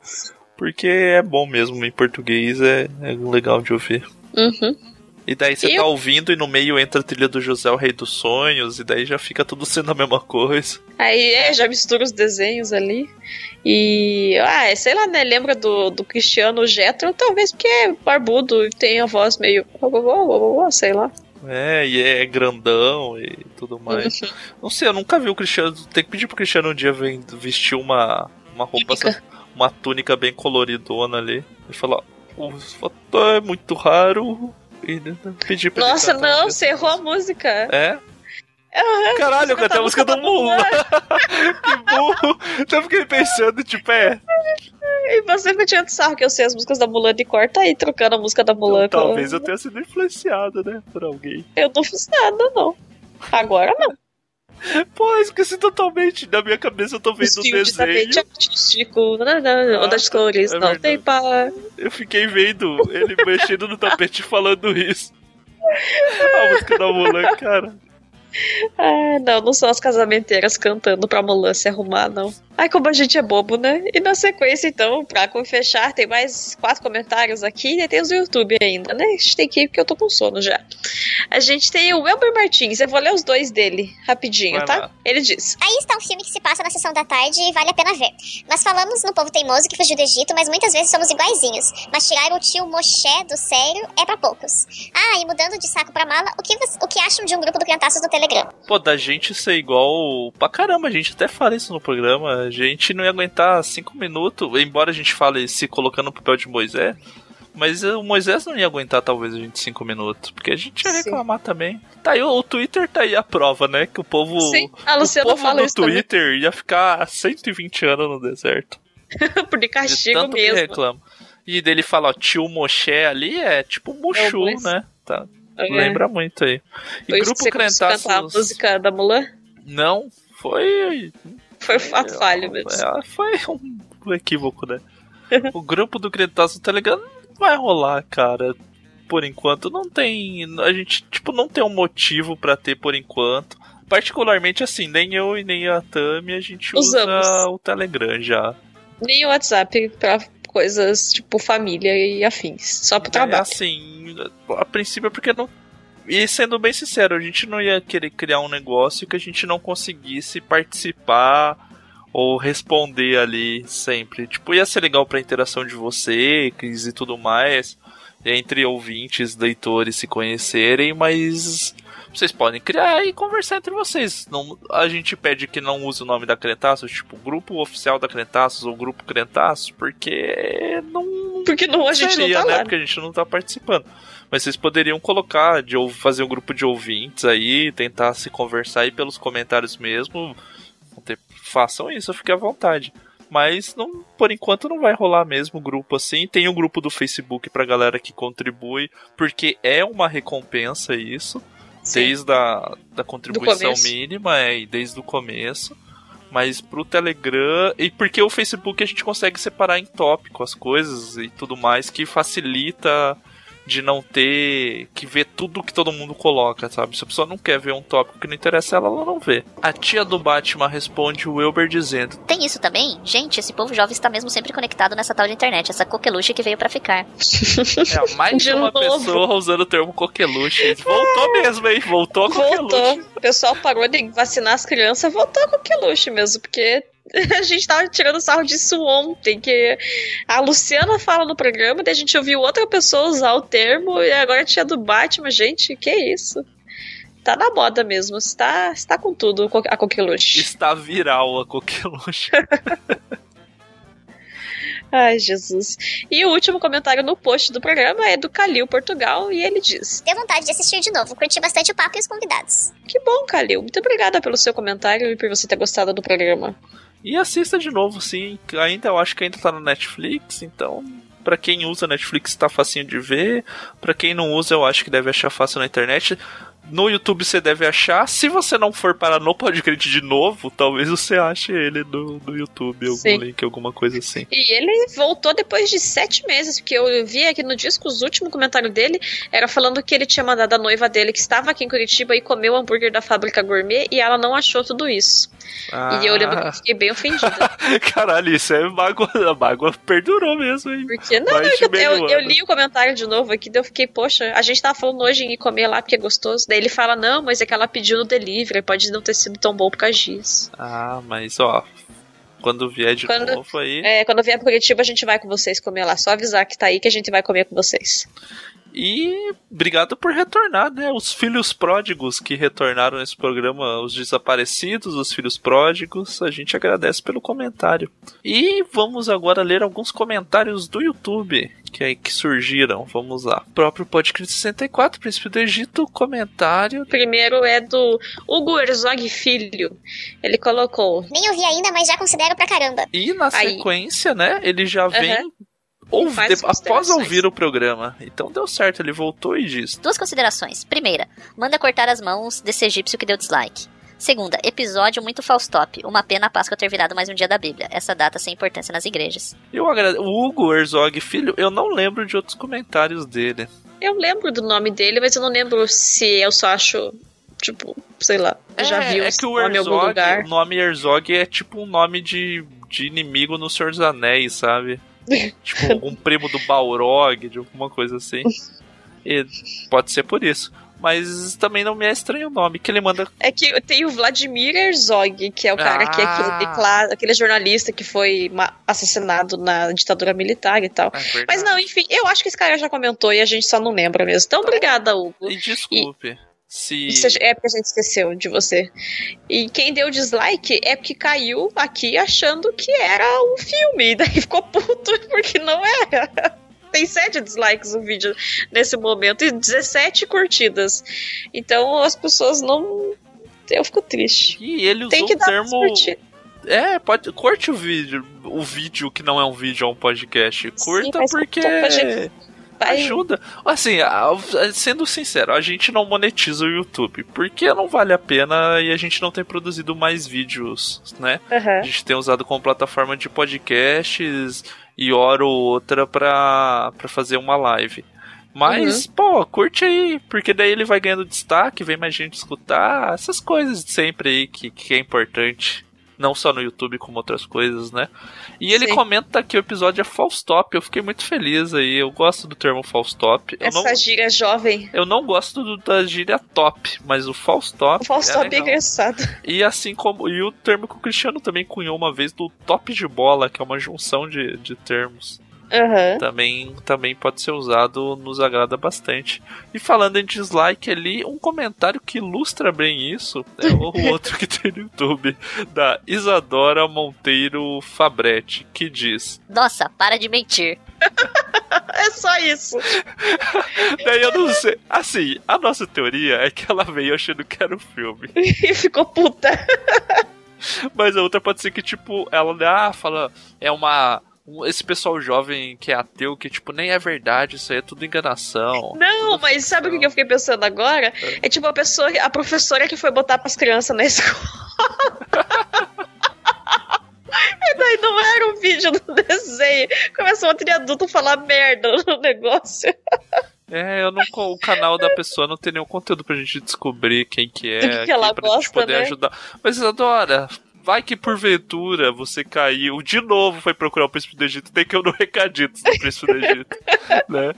Porque é bom mesmo, em português é, é legal de ouvir. Uhum. E daí você tá ouvindo e no meio entra a trilha do José, o Rei dos Sonhos, e daí já fica tudo sendo a mesma coisa. Aí é, já mistura os desenhos ali. E, ah, sei lá, né? Lembra do, do Cristiano Getro, talvez porque é barbudo e tem a voz meio. sei lá. É, e é grandão e tudo mais. Não sei, eu nunca vi o Cristiano. Tem que pedir pro Cristiano um dia vem- vestir uma, uma roupa, Túnica. uma túnica bem coloridona ali. E falar: o é muito raro. E pedir pra Nossa, não, você errou a música. É? Caralho, eu cantei a música do Mulan. (laughs) que burro. Então eu fiquei pensando, tipo, é. E você me tirando sarro que eu sei as músicas da Mulan de cor, tá aí trocando a música da Mulan. Então, com- talvez eu tenha sido influenciado, né? Por alguém. Eu não fiz nada, não. Agora não. Pô, eu esqueci totalmente. Na minha cabeça eu tô vendo o tapete desenho. artístico, não, não, Ah, de cores, é não verdade. tem par. Eu fiquei vendo ele mexendo no tapete falando isso. A música da Mulan, cara. Ah, não, não são as casamenteiras cantando pra Mulan se arrumar, não. Ai, como a gente é bobo, né? E na sequência, então, pra fechar, tem mais quatro comentários aqui e tem os do YouTube ainda, né? A gente tem que ir porque eu tô com sono já. A gente tem o Elber Martins, eu vou ler os dois dele rapidinho, Vai tá? lá. Ele diz: Aí está um filme que se passa na sessão da tarde e vale a pena ver. Nós falamos no povo teimoso que fugiu do Egito, mas muitas vezes somos iguaizinhos. Mas tirar o tio Moshe do sério é pra poucos. Ah, e mudando de saco pra mala, o que, o que acham de um grupo do Criançaços no Telegram? Pô, da gente ser igual pra caramba, a gente até fala isso no programa. A gente não ia aguentar cinco minutos, embora a gente fale se colocando no papel de Moisés. Mas o Moisés não ia aguentar talvez a gente cinco minutos, porque a gente ia Sim. reclamar também. Tá aí, o, o Twitter tá aí a prova, né? Que o povo. Sim, a o povo fala no isso também. Twitter ia ficar 120 anos no deserto. (laughs) por de De castigo tanto que mesmo. reclama. E dele fala, ó, tio Moshe ali é tipo Mushu, Moisés. né? Tá. É. Lembra muito aí. E Foi grupo que a cantar a Crentaços. música da Mulan? Não, foi. Foi fato falho mesmo. É, foi um equívoco, né? o grupo do Crentaço no Telegram não vai rolar, cara. Por enquanto não tem. A gente, tipo, não tem um motivo pra ter por enquanto. Particularmente assim, nem eu e nem a Tami a gente Usamos. usa o Telegram já. Nem o WhatsApp pra coisas tipo família e afins. Só pro É trabalho. assim, a princípio é porque não. E sendo bem sincero, a gente não ia querer criar um negócio que a gente não conseguisse participar ou responder ali sempre. Tipo, ia ser legal pra interação de vocês e tudo mais, entre ouvintes, leitores se conhecerem, mas vocês podem criar e conversar entre vocês. Não, a gente pede que não use o nome da Crentaços, tipo, grupo oficial da Crentaços ou grupo Crentaços, porque não. Porque não, a gente seria, não tá né? lá. Porque a gente não tá participando. Mas vocês poderiam colocar, de fazer um grupo de ouvintes aí, tentar se conversar aí pelos comentários mesmo. Façam isso, fique à vontade. Mas não, por enquanto não vai rolar mesmo grupo assim. Tem um grupo do Facebook pra galera que contribui, porque é uma recompensa isso. Desde a da contribuição mínima é, e desde o começo. Mas pro Telegram. E porque o Facebook a gente consegue separar em tópico as coisas e tudo mais, que facilita de não ter que ver tudo que todo mundo coloca, sabe? Se a pessoa não quer ver um tópico que não interessa ela, ela não vê. A tia do Batman responde o Wilber dizendo: Tem isso também? Gente, esse povo jovem está mesmo sempre conectado nessa tal de internet, essa coqueluche que veio pra ficar. É, mais de uma (laughs) novo. pessoa usando o termo coqueluche. Voltou mesmo, hein? Voltou a coqueluche. Voltou. O pessoal parou de vacinar as crianças, voltou com que luxo mesmo, porque (laughs) a gente tava tirando sarro disso ontem, que a Luciana fala no programa, daí a gente ouviu outra pessoa usar o termo, e agora tinha do Batman, gente, que isso? Tá na moda mesmo, está, está com tudo a coqueluche. Está viral a coqueluche. (laughs) Ai, Jesus. E o último comentário no post do programa é do Calil Portugal, e ele diz: Deu vontade de assistir de novo. Curti bastante o papo e os convidados. Que bom, Calil. Muito obrigada pelo seu comentário e por você ter gostado do programa. E assista de novo, sim. Ainda eu acho que ainda tá no Netflix, então. Pra quem usa Netflix tá facinho de ver. Pra quem não usa, eu acho que deve achar fácil na internet. No YouTube você deve achar. Se você não for para no Podcrit de novo, talvez você ache ele no, no YouTube, algum Sim. link, alguma coisa assim. E ele voltou depois de sete meses, porque eu vi aqui no disco, os últimos comentários dele era falando que ele tinha mandado a noiva dele, que estava aqui em Curitiba, e comeu o hambúrguer da fábrica gourmet, e ela não achou tudo isso. E eu lembro que eu fiquei bem ofendida. (laughs) Caralho, isso é mágoa. A mágoa perdurou mesmo, hein? Porque, não, não, eu, eu, eu li o comentário de novo aqui, daí eu fiquei, poxa, a gente tava falando hoje em ir comer lá porque é gostoso. Daí ele fala, não, mas é que ela pediu no delivery, pode não ter sido tão bom por causa disso. Ah, mas ó. Quando vier de Quando- novo aí. É, quando vier pro Curitiba, a gente vai com vocês comer lá. Só avisar que tá aí que a gente vai comer com vocês. E obrigado por retornar, né? Os filhos pródigos que retornaram nesse programa, os desaparecidos, os filhos pródigos, a gente agradece pelo comentário. E vamos agora ler alguns comentários do YouTube que aí que surgiram. Vamos lá. O próprio Podcast 64, Príncipe do Egito, comentário. O primeiro é do Hugo Herzog Filho. Ele colocou. Nem ouvi ainda, mas já considero pra caramba. E na Aí. sequência, né? Ele já vem. ouve- após ouvir o programa. Então deu certo, ele voltou e disse. Duas considerações. Primeira, manda cortar as mãos desse egípcio que deu dislike. Segunda, episódio muito Faustop. Uma pena a Páscoa ter virado mais um dia da Bíblia. Essa data sem importância nas igrejas. Eu agrade... O Hugo Herzog Filho, eu não lembro de outros comentários dele. Eu lembro do nome dele, mas eu não lembro se eu só acho, tipo, sei lá, já vi é que o nome algum lugar. o nome Herzog é tipo um nome de, de inimigo no Senhor dos Anéis, sabe? (laughs) tipo, um primo do Balrog, de alguma coisa assim. E pode ser por isso. Mas também não me é estranho o nome, que ele manda. É que tem o Vladimir Herzog, que é o cara que é Ah. aquele, cla- aquele jornalista que foi assassinado na ditadura militar e tal. Ah, é Mas não, enfim, eu acho que esse cara já comentou e a gente só não lembra mesmo. Então, obrigada, Hugo. E desculpe. Se. Isso é porque a gente esqueceu de você. E quem deu dislike é porque caiu aqui achando que era um filme. E (laughs) daí ficou puto porque não era. Tem sete dislikes o vídeo nesse momento e 17 curtidas. Então as pessoas não. Eu fico triste. E ele usou Tem que o termo. É, pode. Curte o vídeo. O vídeo que não é um vídeo, é um podcast. Curta mas porque. Ajuda. Assim, sendo sincero, a gente não monetiza o YouTube. Porque não vale a pena e a gente não tem produzido mais vídeos, né? Aham. A gente tem usado como plataforma de podcasts e hora ou outra pra, pra fazer uma live. Mas, Uhum. pô, curte aí, porque daí ele vai ganhando destaque, vem mais gente escutar, essas coisas de sempre aí que, que é importante, não só no YouTube como outras coisas, né? E ele Sim. comenta que o episódio é false top. Eu fiquei muito feliz aí. Eu gosto do termo false top. Eu Essa não, gíria jovem. eu não gosto do, da gíria top, mas o false top. O falso é top é legal. engraçado. (laughs) E assim como. E o termo que o Cristiano também cunhou uma vez do top de bola, que é uma junção de, de termos. Aham. Também, também pode ser usado, nos agrada bastante. E falando em dislike ali, um comentário que ilustra bem isso é o (laughs) outro que tem no YouTube, da Isadora Monteiro Fabretti, que diz. Nossa, para de mentir. (laughs) É só isso. (laughs) Daí eu não sei. Assim, a nossa teoria é que ela veio achando que era o filme. E ficou puta. Mas a outra pode ser que, tipo, ela ah, fala, é uma. Esse pessoal jovem que é ateu, que, tipo, nem é verdade, isso aí é tudo enganação. Não, Tudo mas sabe o que ficção. eu fiquei pensando agora? É tipo a pessoa, a professora que foi botar pras crianças na (laughs) escola. E daí não era um vídeo do desenho. Começou um trio adulto a falar merda no negócio. É, eu não, o canal da pessoa não tem nenhum conteúdo pra gente descobrir quem que é, Do que que ela pra gente gosta, poder né? ajudar. Mas Isadora, vai que porventura você caiu de novo, foi procurar o Príncipe do Egito, tem que eu no recaditos do Príncipe do Egito, (laughs) né?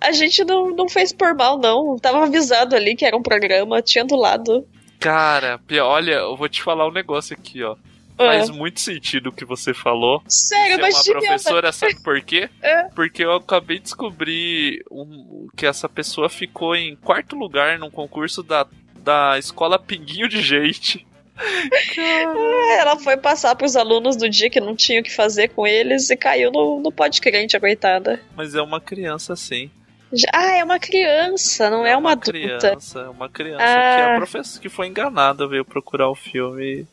A gente não, não fez por mal, não. Tava avisado ali que era um programa, tinha do lado. Cara, olha, eu vou te falar um negócio aqui, ó. Ah. Faz muito sentido o que você falou. Sério, mas uma devia- professora, sabe por quê? (laughs) É. Porque eu acabei de descobrir um- que essa pessoa ficou em quarto lugar num concurso da, da escola Pinguinho de Gente. É, Ela foi passar pros alunos do dia que não tinha o que fazer com eles e caiu no, no pó de crente, a coitada. Mas é uma criança, sim. Ah, é uma criança, não é, uma, adulta. criança, é uma criança Ah. que a professora que foi enganada veio procurar o filme.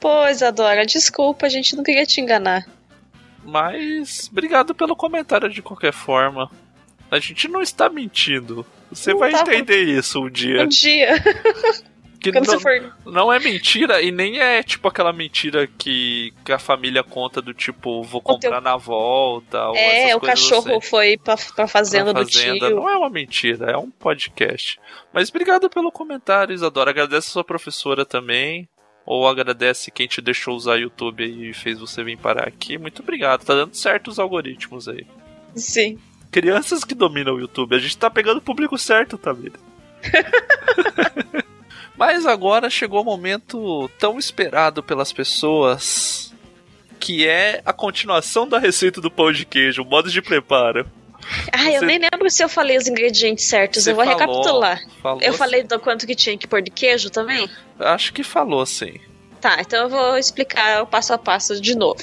Pois, Adora, desculpa, a gente não queria te enganar. Mas obrigado pelo comentário de qualquer forma. A gente não está mentindo. Você Não vai tá- entender isso um dia. Um dia, (laughs) Que não, for. não é mentira e nem é tipo aquela mentira que, que a família conta do tipo, vou comprar na volta. Ou É, o cachorro assim. foi pra, pra fazenda, do fazenda. tio. Não é uma mentira, é um podcast. Mas obrigado pelo comentário, Isadora. Agradece a sua professora também. Ou agradece quem te deixou usar YouTube e fez você vir parar aqui. Muito obrigado. Tá dando certo os algoritmos aí. Sim. Crianças que dominam o YouTube. A gente tá pegando o público certo, Tamira. (laughs) Mas agora chegou o momento tão esperado pelas pessoas. Que é a continuação da receita do pão de queijo, o modo de preparo. Ah, eu nem lembro se eu falei os ingredientes certos. Eu vou falou, recapitular. falou Eu falei do quanto que tinha que pôr de queijo também? Acho que falou sim. Tá, então eu vou explicar o passo a passo de novo.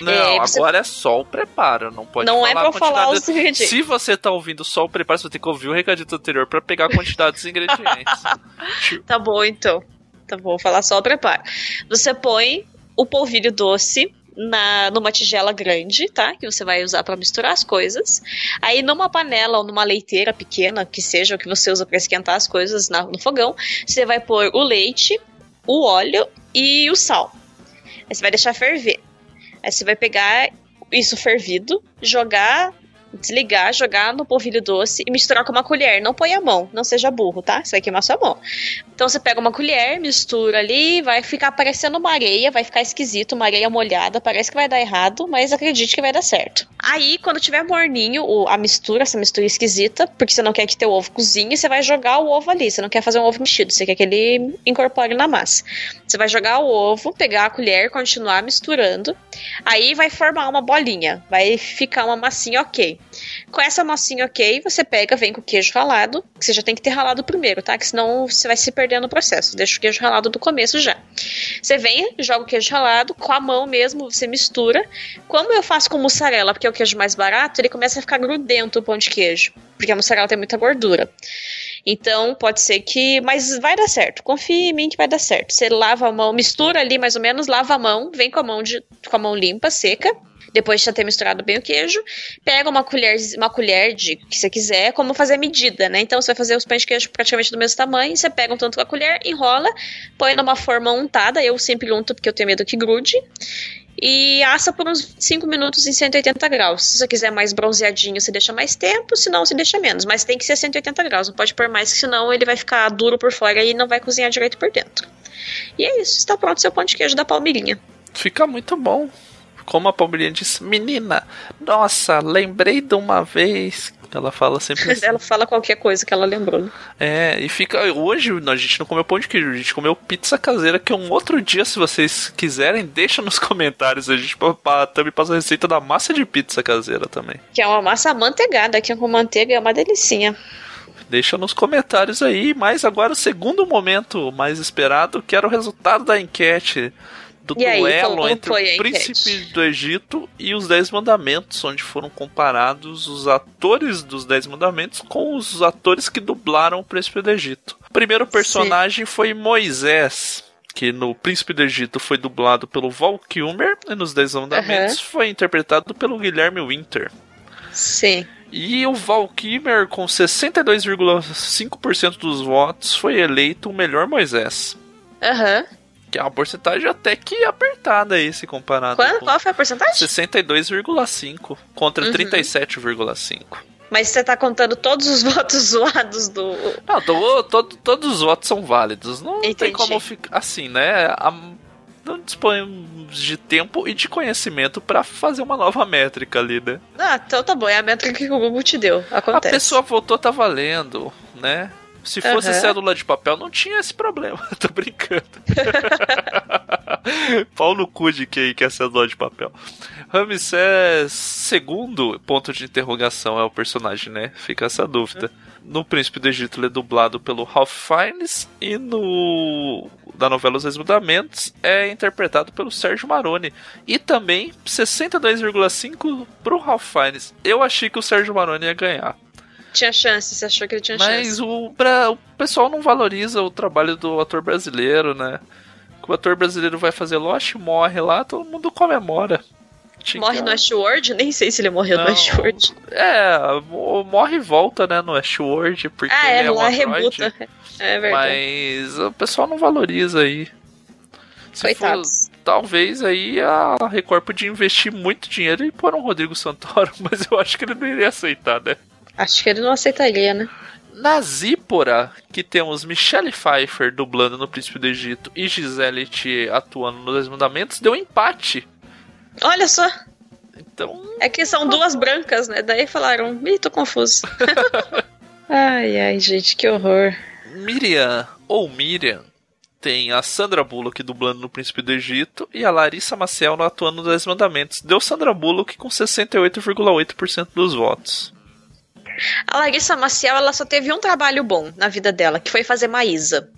Não, É, você- agora é só o preparo, não pode não é pra falar os ingredientes. Se você tá ouvindo só o preparo, você vai ter que ouvir o recadito anterior pra pegar a quantidade dos ingredientes. (laughs) Tá bom, então. Tá bom, vou falar só o preparo. Você põe o polvilho doce na, numa tigela grande, tá? Que você vai usar pra misturar as coisas. Aí numa panela ou numa leiteira pequena, que seja o que você usa pra esquentar as coisas na- no fogão, você vai pôr o leite, o óleo e o sal. Aí você vai deixar ferver. Aí você vai pegar isso fervido, jogar, desligar, jogar no polvilho doce e misturar com uma colher. Não põe a mão, não seja burro, tá? Você vai queimar sua mão. Então você pega uma colher, mistura ali, vai ficar parecendo uma areia, vai ficar esquisito, uma areia molhada, parece que vai dar errado, mas acredite que vai dar certo. Aí, quando tiver morninho a mistura, essa mistura esquisita, porque você não quer que teu ovo cozinhe, você vai jogar o ovo ali, você não quer fazer um ovo mexido, você quer que ele incorpore na massa. Você vai jogar o ovo, pegar a colher, continuar misturando, aí vai formar uma bolinha, vai ficar uma massinha ok. Com essa massinha ok, você pega, vem com o queijo ralado, que você já tem que ter ralado primeiro, tá? Que senão você vai se perder no processo. Deixa o queijo ralado do começo já. Você vem, joga o queijo ralado, com a mão mesmo, você mistura. Como eu faço com mussarela, porque é o queijo mais barato, ele começa a ficar grudento o pão de queijo, porque a mussarela tem muita gordura. Então, pode ser que. Mas vai dar certo. Confia em mim que vai dar certo. Você lava a mão, mistura ali mais ou menos, lava a mão, vem com a mão, de, com a mão limpa, seca. Depois de já ter misturado bem o queijo, pega uma colher, uma colher de que você quiser, como fazer medida, né? Então você vai fazer os pães de queijo praticamente do mesmo tamanho, você pega um tanto com a colher, enrola, põe numa forma untada, eu sempre unto porque eu tenho medo que grude. e assa por uns 5 minutos em 180 graus. Se você quiser mais bronzeadinho, você deixa mais tempo, se não, você deixa menos. Mas tem que ser 180 graus, não pode pôr mais, senão ele vai ficar duro por fora e não vai cozinhar direito por dentro. E é isso, está pronto seu pão de queijo da palmeirinha. Fica muito bom. Como a palmeirinha disse, menina, nossa, lembrei de uma vez ela fala sempre (laughs) assim. ela fala qualquer coisa que ela lembrou. Né? É, e fica. Hoje a gente não comeu pão de queijo, a gente comeu pizza caseira, que é um outro dia, se vocês quiserem, deixa nos (laughs) comentários. A gente também passa a receita da massa de pizza caseira também. Que é uma massa amanteigada, que é com manteiga é uma delicinha. Deixa nos comentários aí, mas agora o segundo momento mais esperado, que era o resultado da enquete do E aí, duelo como entre foi a o enquete? príncipe do Egito e os Dez Mandamentos, onde foram comparados os atores dos Dez Mandamentos com os atores que dublaram o príncipe do Egito. O primeiro personagem foi Moisés, que no Príncipe do Egito foi dublado pelo Val Kilmer e nos Dez Mandamentos foi interpretado pelo Guilherme Winter. Sim. E o Val Kilmer, com 62,5% dos votos, foi eleito o melhor Moisés. Aham. Que é uma porcentagem até que apertada aí, se comparado Qual, com qual foi a porcentagem? 62,5 contra Uhum. 37,5. Mas você tá contando todos os (laughs) votos zoados do. Não, to- todos os votos são válidos. Não tem Entendi. como ficar assim, né? A- não dispõemos de tempo e de conhecimento pra fazer uma nova métrica ali, né? Ah, então tá bom, é a métrica que o Google te deu. Acontece. A pessoa votou, tá valendo, né? Se fosse Aham. cédula de papel, não tinha esse problema. (laughs) Tô brincando. (laughs) Pau no cu de quem quer cédula de papel. Ramsés segundo ponto de interrogação é o personagem, né? Fica essa dúvida. No Príncipe do Egito ele é dublado pelo Ralph Fiennes e no da novela Os Dez Mudamentos é interpretado pelo Sérgio Maroni e também 62,5 pro Ralph Fiennes. Eu achei que o Sérgio Maroni ia ganhar. Tinha chance, você achou que ele tinha Mas chance. o, bra- o pessoal não valoriza o trabalho do ator brasileiro, né? Que o ator brasileiro vai fazer Lost e morre lá, todo mundo comemora. Tinha Morre que- no Westworld? Nem sei se ele morreu Não. no Westworld. É, mo- morre e volta, né, no Westworld, porque Ah, é, ele é lá rebuta. É verdade. Mas o pessoal não valoriza aí. Se Coitados. for- talvez aí a Record podia investir muito dinheiro e pôr um Rodrigo Santoro, (laughs) mas eu acho que ele não iria aceitar, né? Acho que ele não aceitaria, né? Na Zípora, que temos Michelle Pfeiffer dublando no Príncipe do Egito e Gisele Thier atuando nos Dez Mandamentos, deu empate. Olha só, Então, é que são duas brancas, né? Daí falaram, ih, tô confuso. (laughs) ai, ai, gente, que horror. Miriam, ou Miriam, tem a Sandra Bullock dublando no Príncipe do Egito e a Larissa Maciel atuando nos Dez Mandamentos. Deu Sandra Bullock com 68,8% dos votos. A Larissa Maciel, ela só teve um trabalho bom na vida dela, que foi fazer Maísa.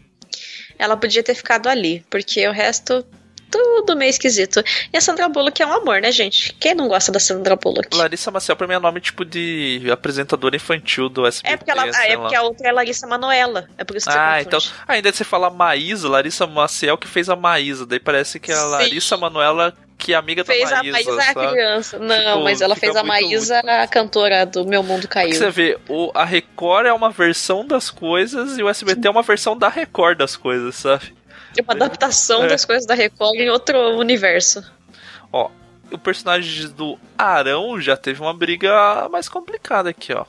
Ela podia ter ficado ali, porque o resto, tudo meio esquisito. E a Sandra Bullock é um amor, né, gente? Quem não gosta da Sandra Bullock? Larissa Maciel pra mim é nome tipo de apresentadora infantil do SBT. É porque, ela, é porque a outra é Larissa Manoela. É por isso que Ah, então. Ainda você fala Maísa, Larissa Maciel que fez a Maísa. Daí parece que é a Sim. Larissa Manuela que é amiga Fez da a Maísa. Maísa a sabe? criança. Não, Tipo, mas ela fez a muito, Maísa a cantora do Meu Mundo Porque Caiu. Você vê, o, a Record é uma versão das coisas e o SBT é uma versão da Record das coisas, sabe? É uma adaptação É. das coisas da Record em outro universo. Ó, o personagem do Arão já teve uma briga mais complicada aqui, ó.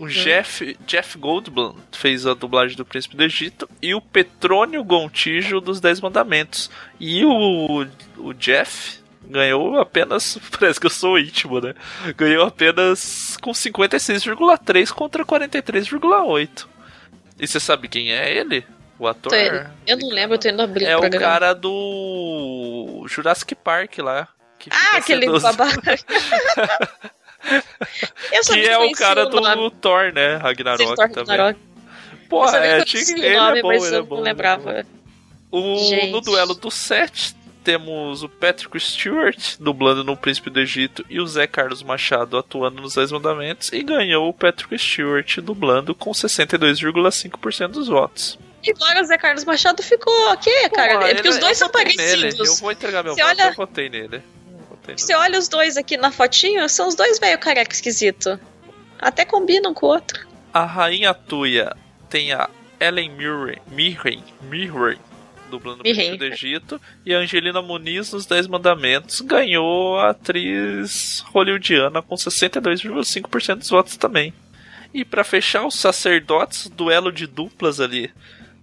O Jeff, Jeff Goldblum fez a dublagem do Príncipe do Egito e o Petrônio Gontijo dos Dez Mandamentos. E o, o Jeff ganhou apenas. (laughs) Parece que eu sou íntimo, né? Ganhou apenas com 56,3 contra 43,8. E você sabe quem é ele? O ator? Eu não lembro, eu tô indo abrir É o programa. cara do Jurassic Park lá. que Ah, aquele sedoso. babaca. (laughs) eu Que é o cara nome. do Thor, né? Ragnarok Thor também. Ragnarok. Eu só é, tinha- o ele nome, é bom, ele é eu bom. não ele é lembrava. O, no duelo do set, temos o Patrick Stewart dublando no Príncipe do Egito e o Zé Carlos Machado atuando nos Dez Mandamentos e ganhou o Patrick Stewart dublando com 62,5% dos votos. Embora o Zé Carlos Machado ficou ok, cara. Pô, é porque ele- os dois são nele, parecidos. Eu vou entregar meu Você voto, olha- eu votei nele. Votei Você olha os dois aqui na fotinho, são os dois velho careca esquisito. Até combinam com o outro. A Rainha Tuia tem a Ellen Mirren, Mirren, Mirren dublando o Príncipe do Egito. E a Angelina Muniz nos Dez Mandamentos ganhou a atriz hollywoodiana com 62,5% dos votos também. E pra fechar os sacerdotes, duelo de duplas ali.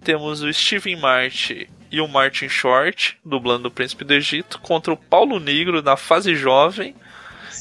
Temos o Steven Martin e o Martin Short, dublando o Príncipe do Egito, contra o Paulo Negro na fase jovem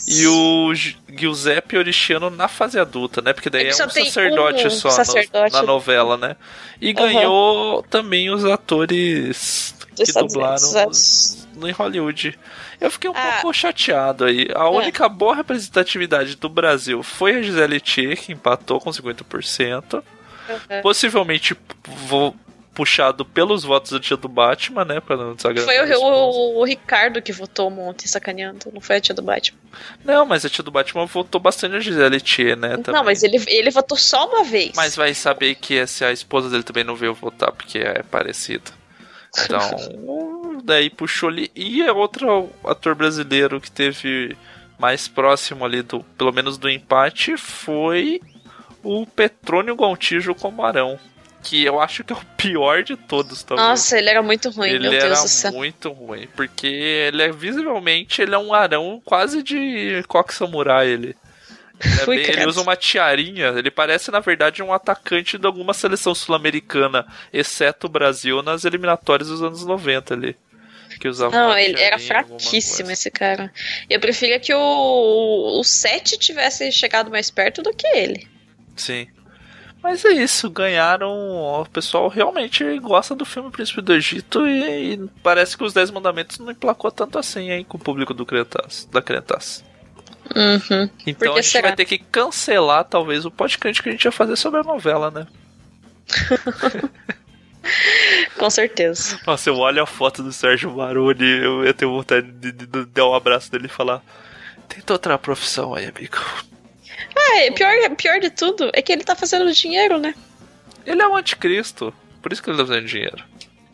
e o Gi- Giuseppe Oriciano na fase adulta, né? Porque daí É que é um sacerdote um só no- sacerdote. na novela, né? E ganhou também os atores que Estados dublaram Unidos. no- em Hollywood. Eu fiquei um Ah. pouco chateado aí. A única boa representatividade do Brasil foi a Gisele Thier, que empatou com 50%. Uhum. Possivelmente vou puxado pelos votos do dia do Batman, né? Pra não desagradar. Foi o, o- o Ricardo que votou um monte sacaneando, não foi a tia do Batman. Não, mas a tia do Batman votou bastante a Gisele Thier, né? Não, também. mas ele, ele votou só uma vez. Mas vai saber que essa a esposa dele também não veio votar porque é parecida. Então, (laughs) daí puxou ali. E é outro ator brasileiro que teve mais próximo ali do, pelo menos do empate, foi o Petrônio Gontijo como Arão. Que eu acho que é o pior de todos, talvez. Nossa, ele era muito ruim, ele meu era Deus do céu. muito ruim, porque ele é visivelmente ele é um arão quase de coque samurai ele. Ele, é bem- ele usa uma tiarinha, ele parece na verdade um atacante de alguma seleção sul-americana, exceto o Brasil nas eliminatórias dos anos 90 ali. Que usava Não, ele era fraquíssimo esse cara. Eu preferia que o, o Sete tivesse chegado mais perto do que ele. Sim. Mas é isso, ganharam. O pessoal realmente gosta do filme Príncipe do Egito e, e parece que os Dez Mandamentos não emplacou tanto assim hein, com o público do Cretas, da Cretas. Uhum. Então Por que a gente será? vai ter que cancelar, talvez, o podcast que a gente ia fazer sobre a novela, né? (laughs) Com certeza. Nossa, eu olho a foto do Sérgio Maroni, eu, eu tenho vontade de, de- de dar um abraço dele e falar: Tenta outra profissão aí, amigo. Ah, e pior, pior de tudo é que ele tá fazendo dinheiro, né? Ele é um anticristo, por isso que ele tá fazendo dinheiro.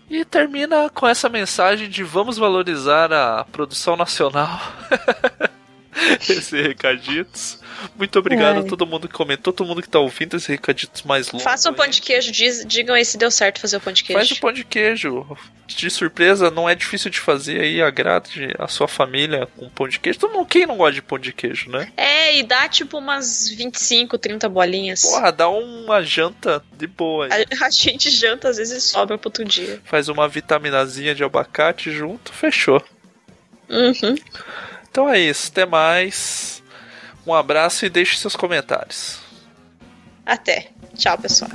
E termina com essa mensagem de vamos valorizar a produção nacional. (laughs) (laughs) Esse recaditos. Muito obrigado Ai. a todo mundo que comentou, todo mundo que tá ouvindo esse recaditos mais longo. Façam um pão aí. de queijo, diz- digam aí se deu certo fazer o pão de queijo. Faz o pão de queijo. De surpresa, não é difícil de fazer aí, agrade a sua família com pão de queijo. Todo mundo, quem não gosta de pão de queijo, né? É, e dá tipo umas 25, 30 bolinhas. Porra, dá uma janta de boa aí. A, a gente janta, às vezes sobra pro outro dia. Faz uma vitaminazinha de abacate junto, fechou. Uhum. Então é isso, até mais. Um abraço e deixe seus comentários. Até. Tchau, pessoal.